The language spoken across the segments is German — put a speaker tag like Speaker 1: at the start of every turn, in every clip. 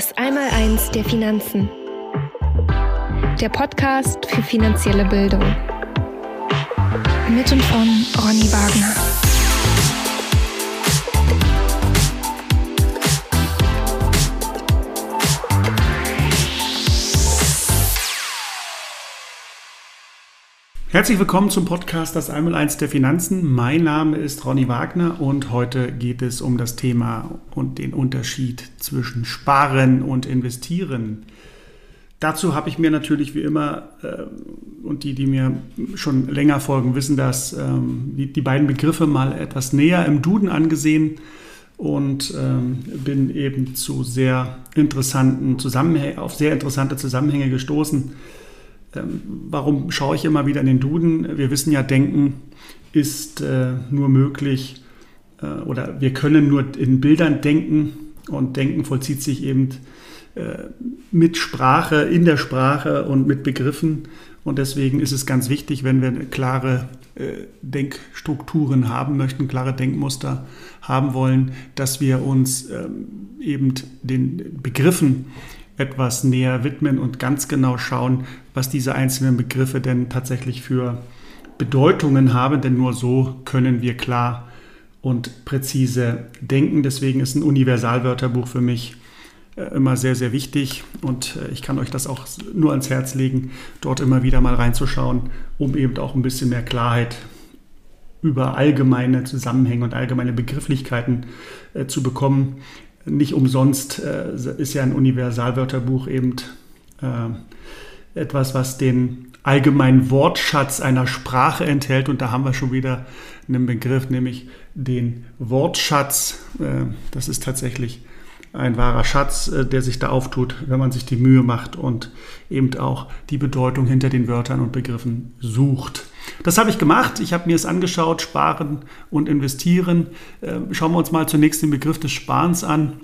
Speaker 1: Das Einmaleins der Finanzen. Der Podcast für finanzielle Bildung. Mit und von Ronny Wagner.
Speaker 2: Herzlich willkommen zum Podcast Das Einmaleins der Finanzen. Mein Name ist Ronny Wagner und heute geht es um das Thema und den Unterschied zwischen Sparen und Investieren. Dazu habe ich mir natürlich wie immer, äh, und die, die mir schon länger folgen, wissen das, ähm, die, beiden Begriffe mal etwas näher im Duden angesehen und ähm, bin eben zu sehr interessanten Zusammenhängen, auf sehr interessante Zusammenhänge gestoßen warum schaue ich immer wieder in den Duden? Wir wissen ja, Denken ist äh, nur möglich äh, oder wir können nur in Bildern denken und Denken vollzieht sich eben äh, mit Sprache, in der Sprache und mit Begriffen. Und deswegen ist es ganz wichtig, wenn wir klare Denkstrukturen haben möchten, klare Denkmuster haben wollen, dass wir uns ähm, eben den Begriffen etwas näher widmen und ganz genau schauen, was diese einzelnen Begriffe denn tatsächlich für Bedeutungen haben, denn nur so können wir klar und präzise denken. Deswegen ist ein Universalwörterbuch für mich äh, immer sehr, sehr wichtig und äh, ich kann euch das auch nur ans Herz legen, dort immer wieder mal reinzuschauen, um eben auch ein bisschen mehr Klarheit über allgemeine Zusammenhänge und allgemeine Begrifflichkeiten äh, zu bekommen nicht umsonst äh, ist ja ein Universalwörterbuch eben äh, etwas, was den allgemeinen Wortschatz einer Sprache enthält. Und da haben wir schon wieder einen Begriff, nämlich den Wortschatz. Äh, das ist tatsächlich ein wahrer Schatz, äh, der sich da auftut, wenn man sich die Mühe macht und eben auch die Bedeutung hinter den Wörtern und Begriffen sucht. Das habe ich gemacht. Ich habe mir es angeschaut, sparen und investieren. Ähm, schauen wir uns mal zunächst den Begriff des Sparens an.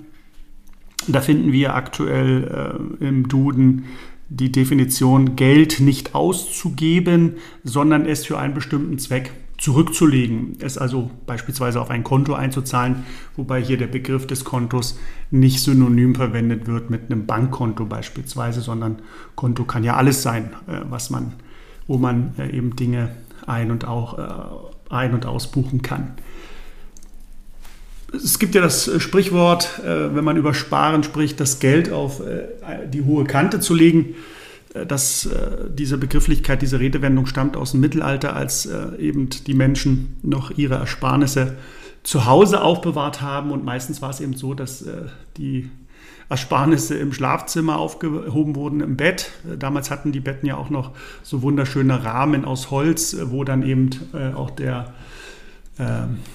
Speaker 2: Da finden wir aktuell äh, im Duden die Definition, Geld nicht auszugeben, sondern es für einen bestimmten Zweck zurückzulegen, es also beispielsweise auf ein Konto einzuzahlen, wobei hier der Begriff des Kontos nicht synonym verwendet wird mit einem Bankkonto beispielsweise, sondern Konto kann ja alles sein, äh, was man wo man äh, eben Dinge ein- und, auch, äh, ein- und ausbuchen kann. Es gibt ja das äh, Sprichwort, wenn man über Sparen spricht, das Geld auf die hohe Kante zu legen. Das, diese Begrifflichkeit, diese Redewendung stammt aus dem Mittelalter, als eben die Menschen noch ihre Ersparnisse zu Hause aufbewahrt haben. Und meistens war es eben so, dass die Ersparnisse im Schlafzimmer aufgehoben wurden, im Bett. Damals hatten die Betten ja auch noch so wunderschöne Rahmen aus Holz, wo dann eben äh, auch der äh,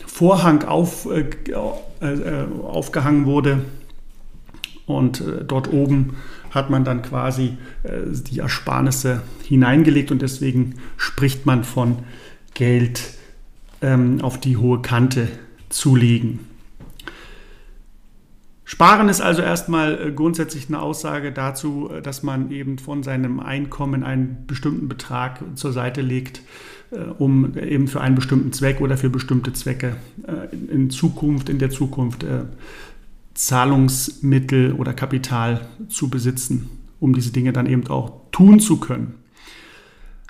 Speaker 2: Vorhang auf, äh, äh aufgehangen wurde. Und äh, dort oben hat man dann quasi äh, die Ersparnisse hineingelegt und deswegen spricht man von Geld ähm, auf die hohe Kante zulegen. Sparen ist also erstmal äh, grundsätzlich eine Aussage dazu, äh, dass man eben von seinem Einkommen einen bestimmten Betrag zur Seite legt, äh, um eben für einen bestimmten Zweck oder für bestimmte Zwecke in Zukunft, in der Zukunft Zahlungsmittel oder Kapital zu besitzen, um diese Dinge dann eben auch tun zu können.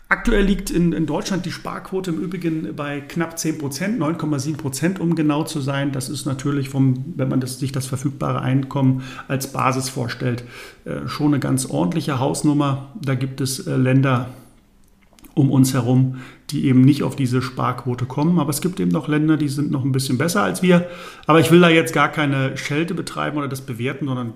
Speaker 2: Aktuell liegt in, in, Deutschland die Sparquote im Übrigen bei knapp 10 Prozent, 9,7 Prozent, um genau zu sein. Das ist natürlich, vom, wenn man das, sich das verfügbare Einkommen als Basis vorstellt, äh, schon eine ganz ordentliche Hausnummer. Da gibt es äh, Länder um uns herum, die eben nicht auf diese Sparquote kommen. Aber es gibt eben noch Länder, die sind noch ein bisschen besser als wir. Aber ich will da jetzt gar keine Schelte betreiben oder das bewerten, sondern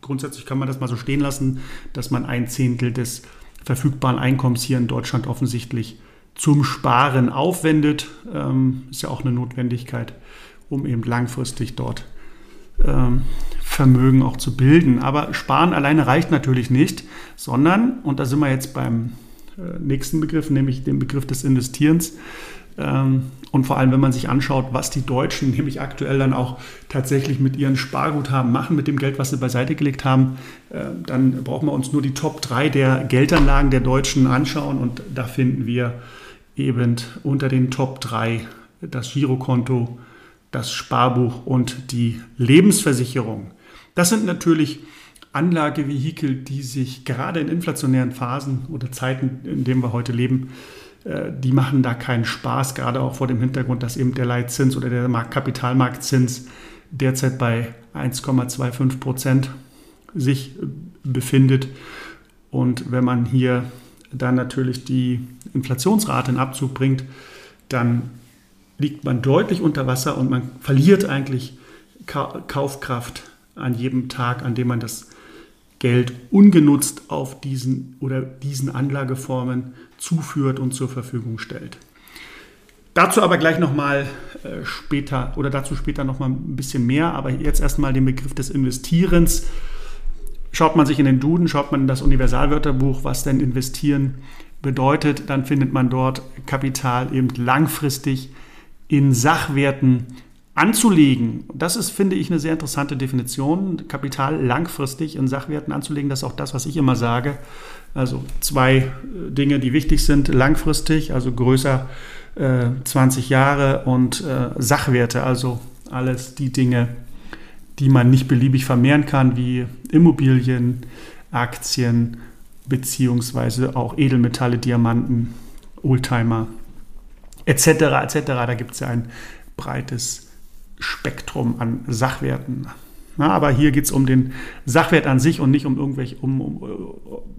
Speaker 2: grundsätzlich kann man das mal so stehen lassen, dass man ein Zehntel des verfügbaren Einkommens hier in Deutschland offensichtlich zum Sparen aufwendet. Ähm, ist ja auch eine Notwendigkeit, um eben langfristig dort ähm, Vermögen auch zu bilden. Aber Sparen alleine reicht natürlich nicht, sondern, und da sind wir jetzt beim nächsten Begriff, nämlich dem Begriff des Investierens, ähm, und vor allem, wenn man sich anschaut, was die Deutschen nämlich aktuell dann auch tatsächlich mit ihren Sparguthaben machen, mit dem Geld, was sie beiseite gelegt haben, äh, dann brauchen wir uns nur die Top 3 der Geldanlagen der Deutschen anschauen. Und da finden wir eben unter den Top 3 das Girokonto, das Sparbuch und die Lebensversicherung. Das sind natürlich Anlagevehikel, die sich gerade in inflationären Phasen oder Zeiten, in denen wir heute leben, äh, die machen da keinen Spaß, gerade auch vor dem Hintergrund, dass eben der Leitzins oder der Kapitalmarktzins derzeit bei 1,25 Prozent sich befindet. Und wenn man hier dann natürlich die Inflationsrate in Abzug bringt, dann liegt man deutlich unter Wasser und man verliert eigentlich Kaufkraft an jedem Tag, an dem man das Geld ungenutzt auf diesen oder diesen Anlageformen zuführt und zur Verfügung stellt. Dazu aber gleich nochmal äh, später oder dazu später nochmal ein bisschen mehr, aber jetzt erstmal den Begriff des Investierens. Schaut man sich in den Duden, schaut man in das Universalwörterbuch, was denn investieren bedeutet, dann findet man dort Kapital eben langfristig in Sachwerten anzulegen. Das ist, finde ich, eine sehr interessante Definition. Kapital langfristig in Sachwerten anzulegen, das ist auch das, was ich immer sage. Also zwei äh, Dinge, die wichtig sind, langfristig, also größer äh, 20 Jahre und äh, Sachwerte, also alles die Dinge, die man nicht beliebig vermehren kann, wie Immobilien, Aktien, beziehungsweise auch Edelmetalle, Diamanten, Oldtimer, etc. etc. Da gibt es ja ein breites Spektrum an Sachwerten. Na, aber hier geht es um den Sachwert an sich und nicht um irgendwelche, um, um,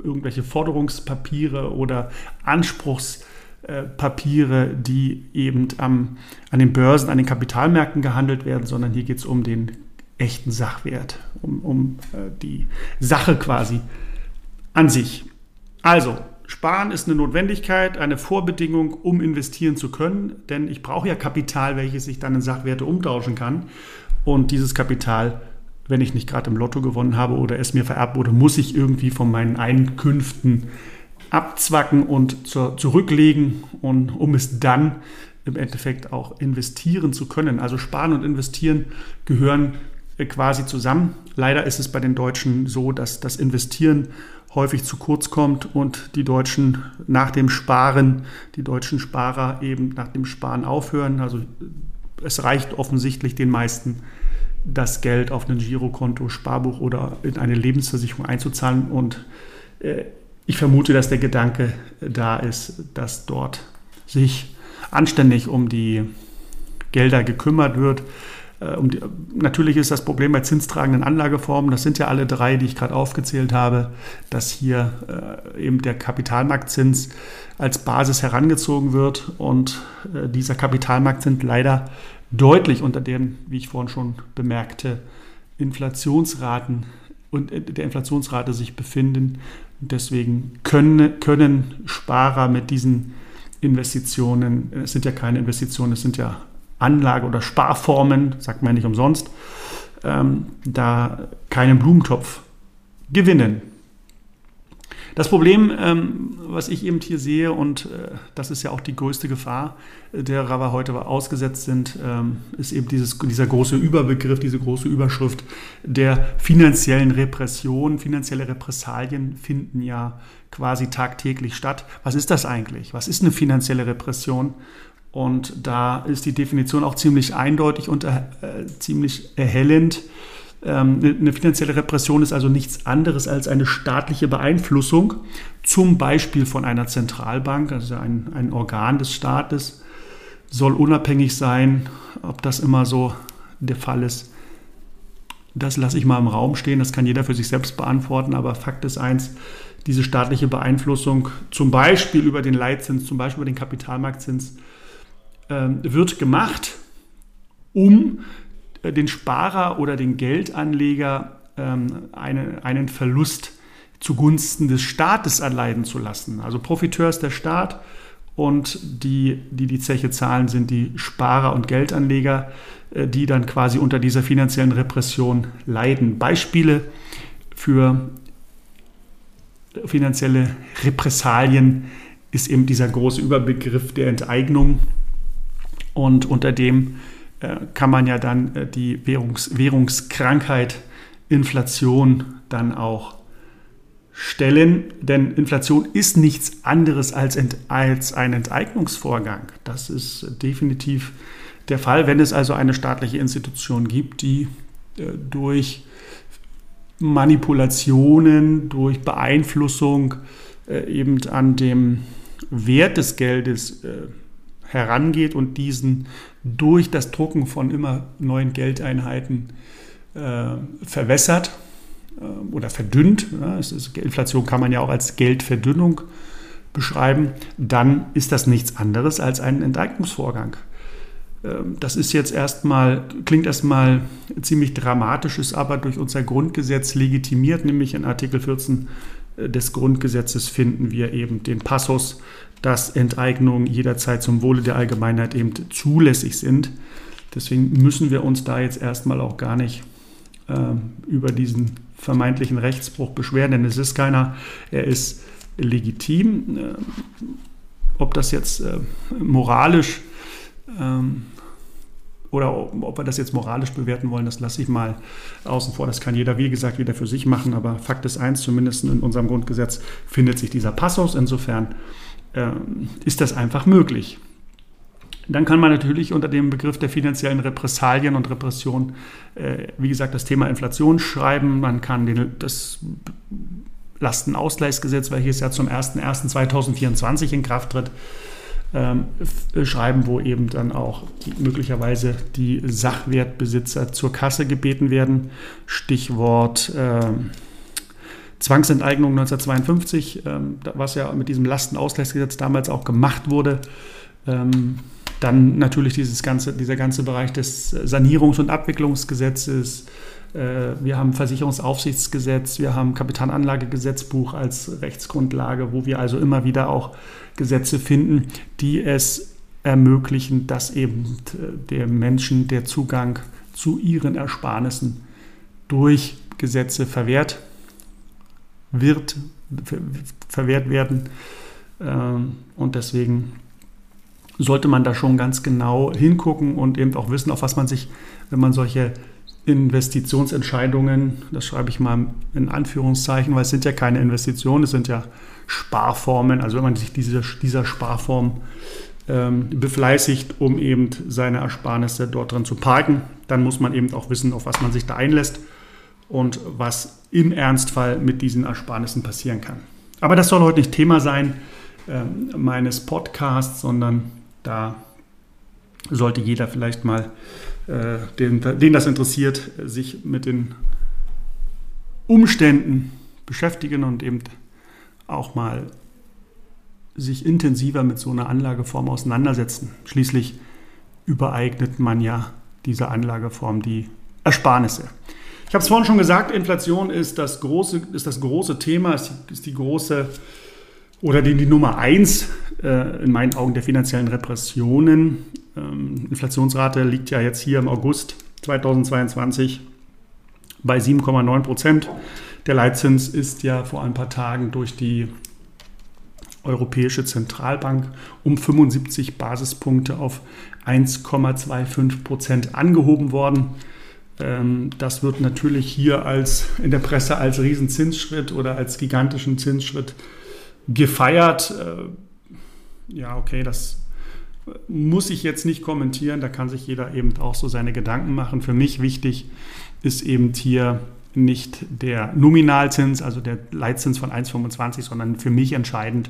Speaker 2: irgendwelche Forderungspapiere oder Anspruchspapiere, die eben am, an den Börsen, an den Kapitalmärkten gehandelt werden, sondern hier geht es um den echten Sachwert, um, um äh, die Sache quasi an sich. Also, Sparen ist eine Notwendigkeit, eine Vorbedingung, um investieren zu können, denn ich brauche ja Kapital, welches ich dann in Sachwerte umtauschen kann. Und dieses Kapital, wenn ich nicht gerade im Lotto gewonnen habe oder es mir vererbt wurde, muss ich irgendwie von meinen Einkünften abzwacken und zur, zurücklegen, und, um es dann im Endeffekt auch investieren zu können. Also Sparen und Investieren gehören quasi zusammen. Leider ist es bei den Deutschen so, dass das Investieren häufig zu kurz kommt und die Deutschen nach dem Sparen, die deutschen Sparer eben nach dem Sparen aufhören. Also es reicht offensichtlich den meisten, das Geld auf ein Girokonto, Sparbuch oder in eine Lebensversicherung einzuzahlen. Und äh, ich vermute, dass der Gedanke da ist, dass dort sich anständig um die Gelder gekümmert wird. Äh, um die, natürlich ist das Problem bei zinstragenden Anlageformen, das sind ja alle drei, die ich gerade aufgezählt habe, dass hier äh, eben der Kapitalmarktzins als Basis herangezogen wird und äh, dieser Kapitalmarktzins leider deutlich unter den, wie ich vorhin schon bemerkte, Inflationsraten und der Inflationsrate sich befinden. deswegen können, können Sparer mit diesen Investitionen, es sind ja keine Investitionen, es sind ja Anlage- oder Sparformen, sagt man ja nicht umsonst, ähm, da keinen Blumentopf gewinnen. Das Problem, ähm, was ich eben hier sehe, und äh, das ist ja auch die größte Gefahr, äh, derer wir heute ausgesetzt sind, ähm, ist eben dieses, dieser große Überbegriff, diese große Überschrift der finanziellen Repression. Finanzielle Repressalien finden ja quasi tagtäglich statt. Was ist das eigentlich? Was ist eine finanzielle Repression? Und da ist die Definition auch ziemlich eindeutig und äh, ziemlich erhellend. Ähm, eine finanzielle Repression ist also nichts anderes als eine staatliche Beeinflussung, zum Beispiel von einer Zentralbank, also ein, ein Organ des Staates, soll unabhängig sein. Ob das immer so der Fall ist, das lasse ich mal im Raum stehen. Das kann jeder für sich selbst beantworten. Aber Fakt ist eins, diese staatliche Beeinflussung, zum Beispiel über den Leitzins, zum Beispiel über den Kapitalmarktzins, wird gemacht, um äh, den Sparer oder den Geldanleger ähm, eine, einen Verlust zugunsten des Staates erleiden zu lassen. Also Profiteur ist der Staat und die, die die Zeche zahlen, sind die Sparer und Geldanleger, äh, die dann quasi unter dieser finanziellen Repression leiden. Beispiele für finanzielle Repressalien ist eben dieser große Überbegriff der Enteignung, und unter dem äh, kann man ja dann äh, die Währungs Währungskrankheit Inflation dann auch stellen, denn Inflation ist nichts anderes als, als ein Enteignungsvorgang. Das ist definitiv der Fall, wenn es also eine staatliche Institution gibt, die äh, durch Manipulationen, durch Beeinflussung äh, eben an dem Wert des Geldes äh, herangeht und diesen durch das Drucken von immer neuen Geldeinheiten äh, verwässert äh, oder verdünnt. Ja, ist, Inflation kann man ja auch als Geldverdünnung beschreiben. Dann ist das nichts anderes als ein Enteignungsvorgang. Ähm, das ist jetzt erstmal, klingt erstmal ziemlich dramatisch, ist aber durch unser Grundgesetz legitimiert, nämlich in Artikel 14 äh, des Grundgesetzes finden wir eben den Passus, dass Enteignungen jederzeit zum Wohle der Allgemeinheit eben zulässig sind. Deswegen müssen wir uns da jetzt erstmal auch gar nicht äh, über diesen vermeintlichen Rechtsbruch beschweren, denn es ist keiner, er ist legitim. Äh, ob das jetzt äh, moralisch ähm, oder ob wir das jetzt moralisch bewerten wollen, das lasse ich mal außen vor. Das kann jeder, wie gesagt, wieder für sich machen. Aber Fakt ist eins, zumindest in unserem Grundgesetz findet sich dieser Passus. Insofern ist das einfach möglich. Dann kann man natürlich unter dem Begriff der finanziellen Repressalien und Repression, äh, wie gesagt, das Thema Inflation schreiben. Man kann den, das Lastenausgleichsgesetz, welches ja zum 01.01.2024 in Kraft tritt, ähm, schreiben, wo eben dann auch möglicherweise die Sachwertbesitzer zur Kasse gebeten werden. Stichwort äh, Zwangsenteignung 1952, ähm, was ja mit diesem Lastenausgleichsgesetz damals auch gemacht wurde. Ähm, dann natürlich dieses ganze, dieser ganze Bereich des Sanierungs- und Abwicklungsgesetzes, äh, wir haben Versicherungsaufsichtsgesetz, wir haben Kapitalanlagegesetzbuch als Rechtsgrundlage, wo wir also immer wieder auch Gesetze finden, die es ermöglichen, dass eben äh, der Menschen der Zugang zu ihren Ersparnissen durch Gesetze verwehrt wird, verwehrt werden. Ähm, und deswegen sollte man da schon ganz genau hingucken und eben auch wissen, auf was man sich, wenn man solche Investitionsentscheidungen, das schreibe ich mal in Anführungszeichen, weil es sind ja keine Investitionen, es sind ja Sparformen. Also wenn man sich diese, dieser Sparform ähm, befleißigt, um eben seine Ersparnisse dort drin zu parken, dann muss man eben auch wissen, auf was man sich da einlässt und was im Ernstfall mit diesen Ersparnissen passieren kann. Aber das soll heute nicht Thema sein äh, meines Podcasts, sondern da sollte jeder vielleicht mal äh, den, den das interessiert, sich mit den Umständen beschäftigen und eben auch mal sich intensiver mit so einer Anlageform auseinandersetzen. Schließlich übereignet man ja dieser Anlageform die Ersparnisse. Ich habe es vorhin schon gesagt, Inflation ist das große, ist das große Thema, ist die, ist die große oder die, die Nummer eins äh, in meinen Augen der finanziellen Repressionen. Ähm, Inflationsrate liegt ja jetzt hier im August 2022 bei 7,9 Prozent. Der Leitzins ist ja vor ein paar Tagen durch die Europäische Zentralbank um 75 Basispunkte auf 1,25 Prozent angehoben worden. Ähm, das wird natürlich hier als in der Presse als Riesenzinsschritt oder als gigantischen Zinsschritt gefeiert. Äh, ja, okay, das muss ich jetzt nicht kommentieren, da kann sich jeder eben auch so seine Gedanken machen. Für mich wichtig ist eben hier nicht der Nominalzins, also der Leitzins von 1,25, sondern für mich entscheidend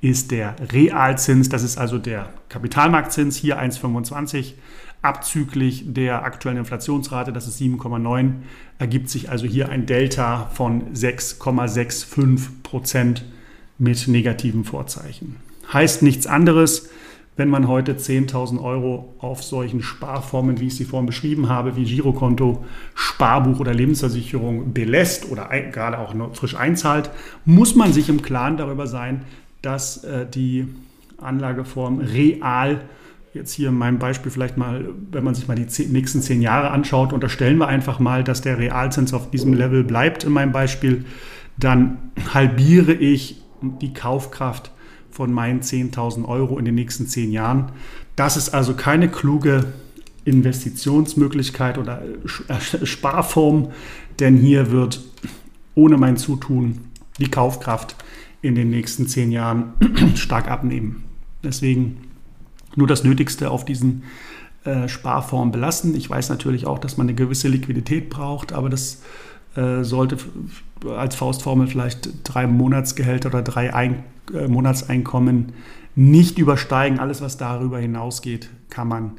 Speaker 2: ist der Realzins, das ist also der Kapitalmarktzins, hier 1,25, abzüglich der aktuellen Inflationsrate, das ist 7,9, ergibt sich also hier ein Delta von 6,65 Prozent mit negativen Vorzeichen. Heißt nichts anderes, wenn man heute 10.000 Euro auf solchen Sparformen, wie ich sie vorhin beschrieben habe, wie Girokonto, Sparbuch oder Lebensversicherung belässt oder gerade auch frisch einzahlt, muss man sich im Klaren darüber sein, dass äh, die Anlageform real jetzt hier in meinem Beispiel vielleicht mal, wenn man sich mal die nächsten zehn Jahre anschaut, unterstellen wir einfach mal, dass der Realzins auf diesem Level bleibt in meinem Beispiel, dann halbiere ich die Kaufkraft von meinen 10.000 Euro in den nächsten zehn Jahren. Das ist also keine kluge Investitionsmöglichkeit oder Sparform, denn hier wird ohne mein Zutun die Kaufkraft in den nächsten zehn Jahren stark abnehmen. Deswegen nur das Nötigste auf diesen äh, Sparformen belassen. Ich weiß natürlich auch, dass man eine gewisse Liquidität braucht, aber das äh, sollte als Faustformel vielleicht drei Monatsgehälter oder drei Ein äh, Monatseinkommen nicht übersteigen. Alles, was darüber hinausgeht, kann man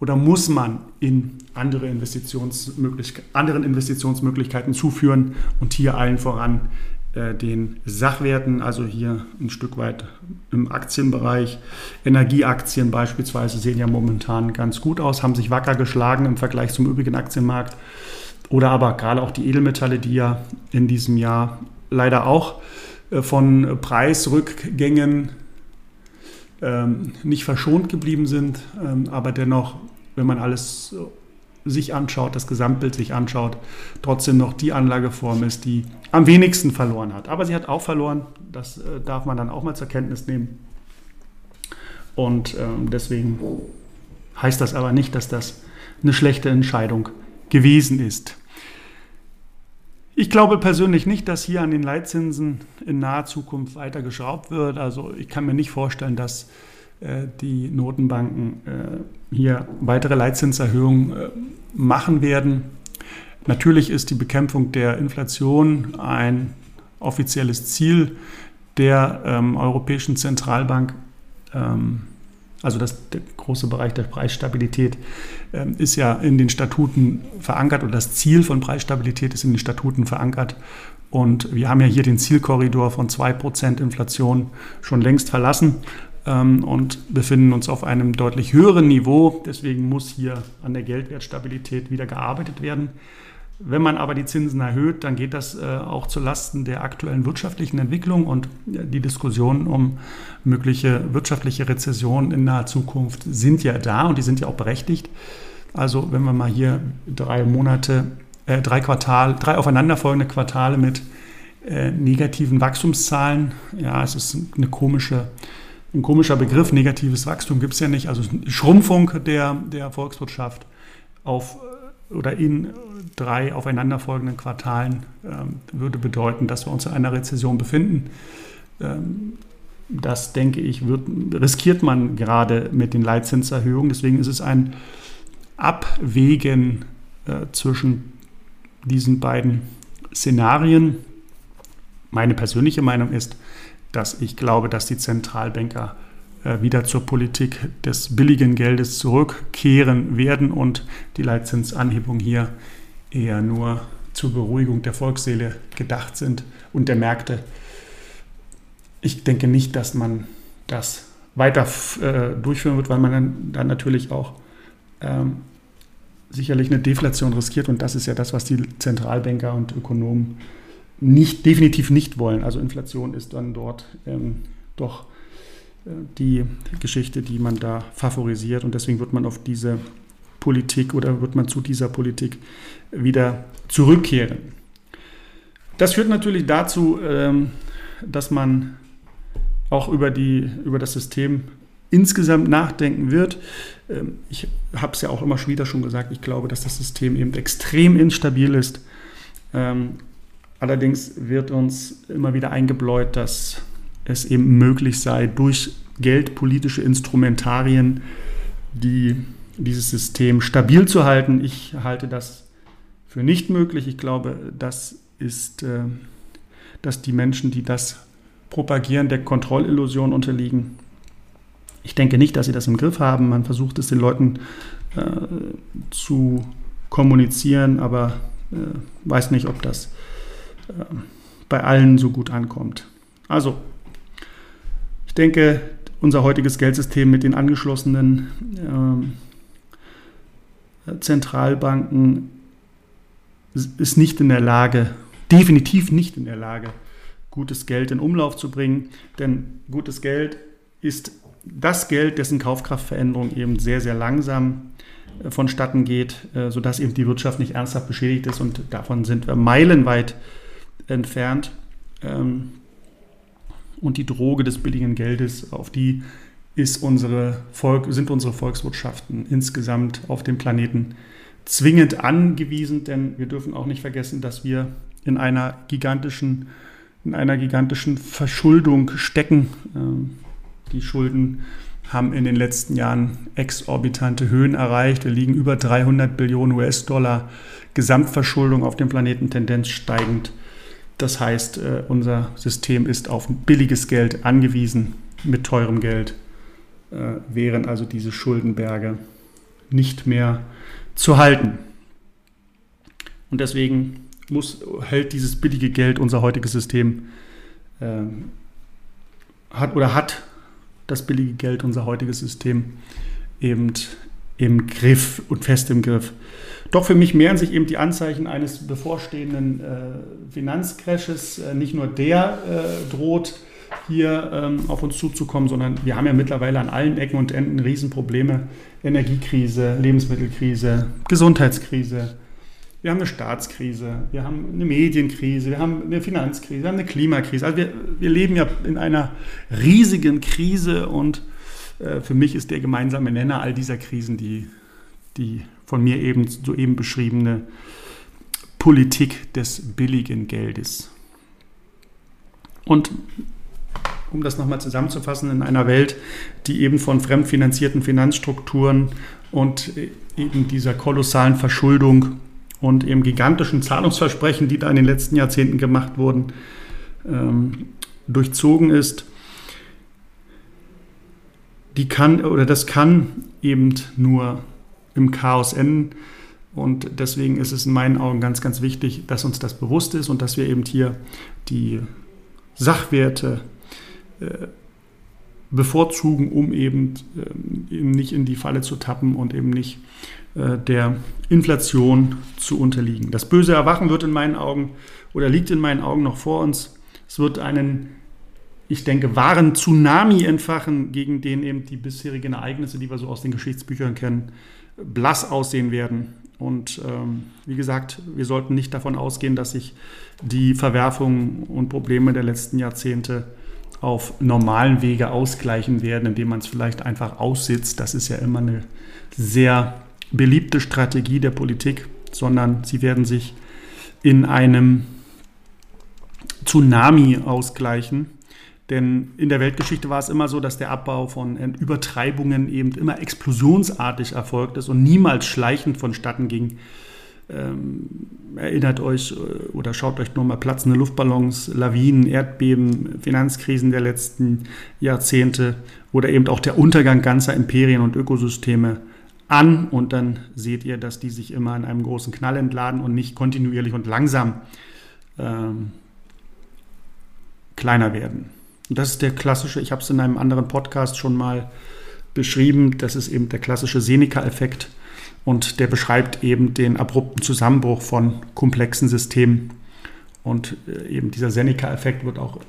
Speaker 2: oder muss man in andere Investitionsmöglichkeiten, anderen Investitionsmöglichkeiten zuführen und hier allen voran äh, den Sachwerten, also hier ein Stück weit im Aktienbereich. Energieaktien beispielsweise sehen ja momentan ganz gut aus, haben sich wacker geschlagen im Vergleich zum übrigen Aktienmarkt. Oder aber gerade auch die Edelmetalle, die ja in diesem Jahr leider auch äh, von Preisrückgängen ähm, nicht verschont geblieben sind, ähm, aber dennoch, wenn man alles sich anschaut, das Gesamtbild sich anschaut, trotzdem noch die Anlageform ist, die am wenigsten verloren hat. Aber sie hat auch verloren, das äh, darf man dann auch mal zur Kenntnis nehmen. Und ähm, deswegen heißt das aber nicht, dass das eine schlechte Entscheidung gewesen ist. Ich glaube persönlich nicht, dass hier an den Leitzinsen in naher Zukunft weiter geschraubt wird. Also ich kann mir nicht vorstellen, dass äh, die Notenbanken äh, hier weitere Leitzinserhöhungen äh, machen werden. Natürlich ist die Bekämpfung der Inflation ein offizielles Ziel der ähm, Europäischen Zentralbank. Ähm, also das, der große Bereich der Preisstabilität ähm, ist ja in den Statuten verankert und das Ziel von Preisstabilität ist in den Statuten verankert. Und wir haben ja hier den Zielkorridor von 2% Inflation schon längst verlassen ähm, und befinden uns auf einem deutlich höheren Niveau. Deswegen muss hier an der Geldwertstabilität wieder gearbeitet werden. Wenn man aber die Zinsen erhöht, dann geht das äh, auch zu Lasten der aktuellen wirtschaftlichen Entwicklung und die Diskussionen um mögliche wirtschaftliche Rezession in naher Zukunft sind ja da und die sind ja auch berechtigt. Also wenn wir mal hier drei Monate, äh, drei Quartal, drei aufeinanderfolgende Quartale mit äh, negativen Wachstumszahlen, ja, es ist eine komische, ein komischer Begriff, negatives Wachstum gibt es ja nicht, also Schrumpfung der, der Volkswirtschaft auf oder in drei aufeinanderfolgenden Quartalen ähm, würde bedeuten, dass wir uns in einer Rezession befinden. Ähm, das, denke ich, wird, riskiert man gerade mit den Leitzinserhöhungen. Deswegen ist es ein Abwägen äh, zwischen diesen beiden Szenarien. Meine persönliche Meinung ist, dass ich glaube, dass die Zentralbanker wieder zur Politik des billigen Geldes zurückkehren werden und die Leitzinsanhebung hier eher nur zur Beruhigung der Volksseele gedacht sind und der Märkte. Ich denke nicht, dass man das weiter äh, durchführen wird, weil man dann, dann natürlich auch ähm, sicherlich eine Deflation riskiert und das ist ja das, was die Zentralbanker und Ökonomen nicht, definitiv nicht wollen. Also Inflation ist dann dort ähm, doch die Geschichte, die man da favorisiert. Und deswegen wird man auf diese Politik oder wird man zu dieser Politik wieder zurückkehren. Das führt natürlich dazu, ähm, dass man auch über, die, über das System insgesamt nachdenken wird. Ähm, ich habe es ja auch immer wieder schon gesagt, ich glaube, dass das System eben extrem instabil ist. Ähm, allerdings wird uns immer wieder eingebläut, dass es eben möglich sei, durch geldpolitische Instrumentarien die, dieses System stabil zu halten. Ich halte das für nicht möglich. Ich glaube, das ist, äh, dass die Menschen, die das propagieren, der Kontrollillusion unterliegen. Ich denke nicht, dass sie das im Griff haben. Man versucht es den Leuten äh, zu kommunizieren, aber äh, weiß nicht, ob das äh, bei allen so gut ankommt. Also denke, unser heutiges Geldsystem mit den angeschlossenen äh, Zentralbanken ist nicht in der Lage, definitiv nicht in der Lage, gutes Geld in Umlauf zu bringen. Denn gutes Geld ist das Geld, dessen Kaufkraftveränderung eben sehr, sehr langsam äh, vonstatten geht, äh, sodass eben die Wirtschaft nicht ernsthaft beschädigt ist. Und davon sind wir meilenweit entfernt. Ähm, und die Droge des billigen Geldes, auf die unsere Volk, sind unsere Volkswirtschaften insgesamt auf dem Planeten zwingend angewiesen, denn wir dürfen auch nicht vergessen, dass wir in einer gigantischen, in einer gigantischen Verschuldung stecken. Ähm, die Schulden haben in den letzten Jahren exorbitante Höhen erreicht. Wir liegen über 300 Billionen US-Dollar Gesamtverschuldung auf dem Planeten Tendenz steigend. Das heißt, äh, unser System ist auf billiges Geld angewiesen. Mit teurem Geld äh, wären also diese Schuldenberge nicht mehr zu halten. Und deswegen muss, hält dieses billige Geld unser heutiges System äh, hat oder hat das billige Geld unser heutiges System eben im Griff und fest im Griff. Doch für mich mehren sich eben die Anzeichen eines bevorstehenden äh, Finanzcrashes. Äh, nicht nur der äh, droht hier ähm, auf uns zuzukommen, sondern wir haben ja mittlerweile an allen Ecken und Enden Riesenprobleme. Energiekrise, Lebensmittelkrise, Gesundheitskrise. Wir haben eine Staatskrise, wir haben eine Medienkrise, wir haben eine Finanzkrise, wir haben eine Klimakrise. Also wir, wir leben ja in einer riesigen Krise und äh, für mich ist der gemeinsame Nenner all dieser Krisen die, die von mir eben soeben beschriebene Politik des billigen Geldes. Und um das nochmal zusammenzufassen, in einer Welt, die eben von fremdfinanzierten Finanzstrukturen und eben dieser kolossalen Verschuldung und eben gigantischen Zahlungsversprechen, die da in den letzten Jahrzehnten gemacht wurden, ähm, durchzogen ist, die kann oder das kann eben nur im Chaos enden. Und deswegen ist es in meinen Augen ganz, ganz wichtig, dass uns das bewusst ist und dass wir eben hier die Sachwerte äh, bevorzugen, um eben, äh, eben nicht in die Falle zu tappen und eben nicht äh, der Inflation zu unterliegen. Das böse Erwachen wird in meinen Augen oder liegt in meinen Augen noch vor uns. Es wird einen ich denke, wahren Tsunami entfachen, gegen den eben die bisherigen Ereignisse, die wir so aus den Geschichtsbüchern kennen, blass aussehen werden. Und ähm, wie gesagt, wir sollten nicht davon ausgehen, dass sich die Verwerfungen und Probleme der letzten Jahrzehnte auf normalen Wege ausgleichen werden, indem man es vielleicht einfach aussitzt. Das ist ja immer eine sehr beliebte Strategie der Politik, sondern sie werden sich in einem Tsunami ausgleichen denn in der Weltgeschichte war es immer so, dass der Abbau von Übertreibungen eben immer explosionsartig erfolgt ist und niemals schleichend vonstatten ging. Ähm, erinnert euch äh, oder schaut euch nur mal platzende Luftballons, Lawinen, Erdbeben, Finanzkrisen der letzten Jahrzehnte oder eben auch der Untergang ganzer Imperien und Ökosysteme an und dann seht ihr, dass die sich immer in einem großen Knall entladen und nicht kontinuierlich und langsam ähm, kleiner werden. Und das ist der klassische, ich habe es in einem anderen Podcast schon mal beschrieben, das ist eben der klassische Seneca-Effekt und der beschreibt eben den abrupten Zusammenbruch von komplexen Systemen. Und äh, eben dieser Seneca-Effekt wird auch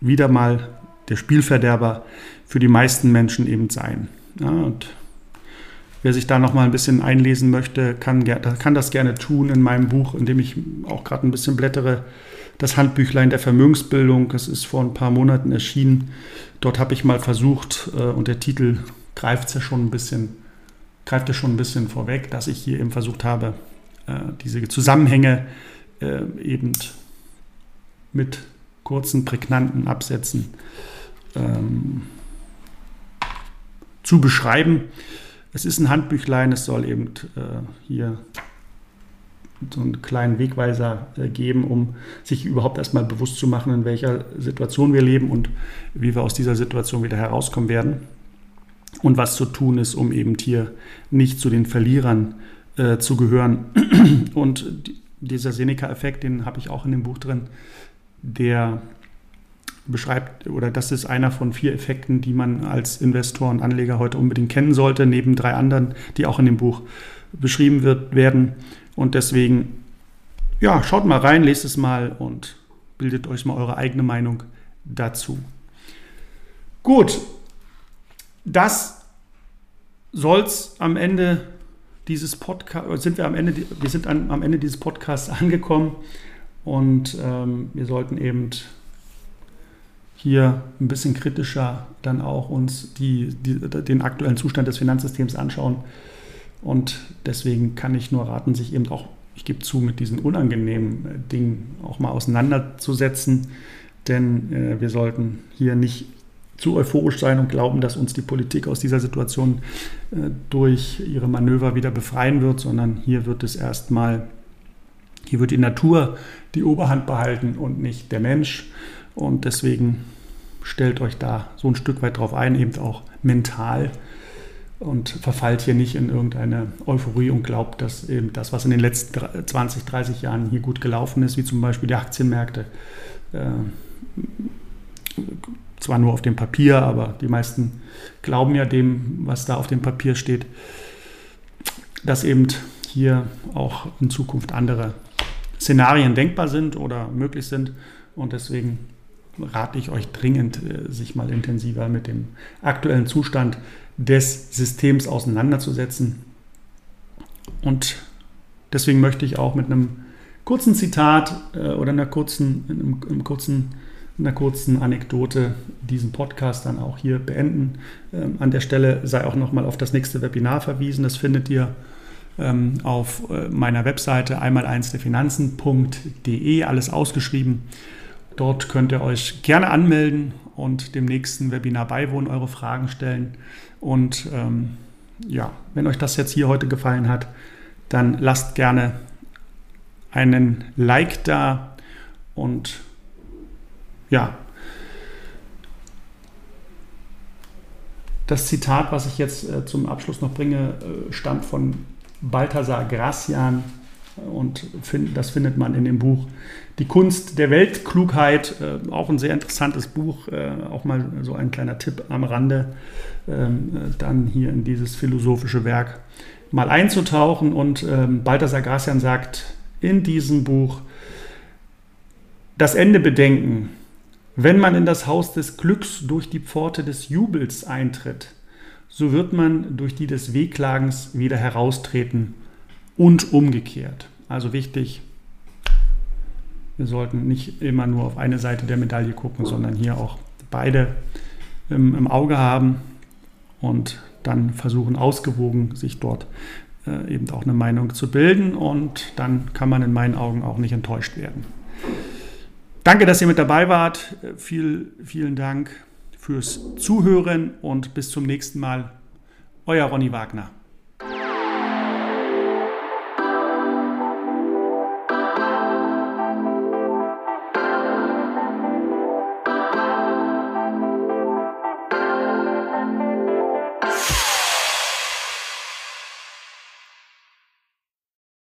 Speaker 2: wieder mal der Spielverderber für die meisten Menschen eben sein. Ja, und wer sich da noch mal ein bisschen einlesen möchte, kann, kann das gerne tun in meinem Buch, in dem ich auch gerade ein bisschen blättere das Handbüchlein der Vermögensbildung. Das ist vor ein paar Monaten erschienen. Dort habe ich mal versucht, äh, und der Titel greift ja schon ein bisschen, greift ja schon ein bisschen vorweg, dass ich hier eben versucht habe, äh, diese Zusammenhänge äh, eben mit kurzen, prägnanten Absätzen ähm, zu beschreiben. Es ist ein Handbüchlein, es soll eben äh, hier so einen kleinen Wegweiser äh, geben, um sich überhaupt erstmal bewusst zu machen, in welcher Situation wir leben und wie wir aus dieser Situation wieder herauskommen werden und was zu tun ist, um eben hier nicht zu den Verlierern äh, zu gehören. Und dieser Seneca-Effekt, den habe ich auch in dem Buch drin, der beschreibt, oder das ist einer von vier Effekten, die man als Investor und Anleger heute unbedingt kennen sollte, neben drei anderen, die auch in dem Buch beschrieben wird, werden. Und deswegen, ja, schaut mal rein, lest es mal und bildet euch mal eure eigene Meinung dazu. Gut, das soll es am Ende dieses Podcasts, sind wir am Ende, wir sind an, am Ende dieses Podcasts angekommen und ähm, wir sollten eben hier ein bisschen kritischer dann auch uns die, die, den aktuellen Zustand des Finanzsystems anschauen und deswegen kann ich nur raten, sich eben auch, ich gebe zu, mit diesen unangenehmen äh, Dingen auch mal auseinanderzusetzen. Denn äh, wir sollten hier nicht zu euphorisch sein und glauben, dass uns die Politik aus dieser Situation äh, durch ihre Manöver wieder befreien wird, sondern hier wird es erstmal, hier wird die Natur die Oberhand behalten und nicht der Mensch. Und deswegen stellt euch da so ein Stück weit drauf ein, eben auch mental und verfallt hier nicht in irgendeine Euphorie und glaubt, dass eben das, was in den letzten 20, 30 Jahren hier gut gelaufen ist, wie zum Beispiel die Aktienmärkte, äh, zwar nur auf dem Papier, aber die meisten glauben ja dem, was da auf dem Papier steht, dass eben hier auch in Zukunft andere Szenarien denkbar sind oder möglich sind. Und deswegen rate ich euch dringend, äh, sich mal intensiver mit dem aktuellen Zustand des Systems auseinanderzusetzen. Und deswegen möchte ich auch mit einem kurzen Zitat äh, oder einer kurzen, einem, kurzen, einer kurzen Anekdote diesen Podcast dann auch hier beenden. Ähm, an der Stelle sei auch nochmal auf das nächste Webinar verwiesen. Das findet ihr ähm, auf äh, meiner Webseite einmal eins der Finanzen.de, alles ausgeschrieben. Dort könnt ihr euch gerne anmelden und dem nächsten Webinar beiwohnen, eure Fragen stellen. Und ähm, ja, wenn euch das jetzt hier heute gefallen hat, dann lasst gerne einen Like da und ja, das Zitat, was ich jetzt äh, zum Abschluss noch bringe, äh, stammt von Balthasar Gracian und find, das findet man in dem Buch Die Kunst der Weltklugheit, äh, auch ein sehr interessantes Buch, äh, auch mal so ein kleiner Tipp am Rande, ähm, äh, dann hier in dieses philosophische Werk mal einzutauchen. Und ähm, Balthasar Gracian sagt in diesem Buch, das Ende bedenken, wenn man in das Haus des Glücks durch die Pforte des Jubels eintritt, so wird man durch die des Wehklagens wieder heraustreten und umgekehrt. Also wichtig, wir sollten nicht immer nur auf eine Seite der Medaille gucken, sondern hier auch beide im, im Auge haben und dann versuchen ausgewogen sich dort äh, eben auch eine Meinung zu bilden und dann kann man in meinen Augen auch nicht enttäuscht werden. Danke, dass ihr mit dabei wart. Viel, vielen Dank fürs Zuhören und bis zum nächsten Mal. Euer Ronny Wagner.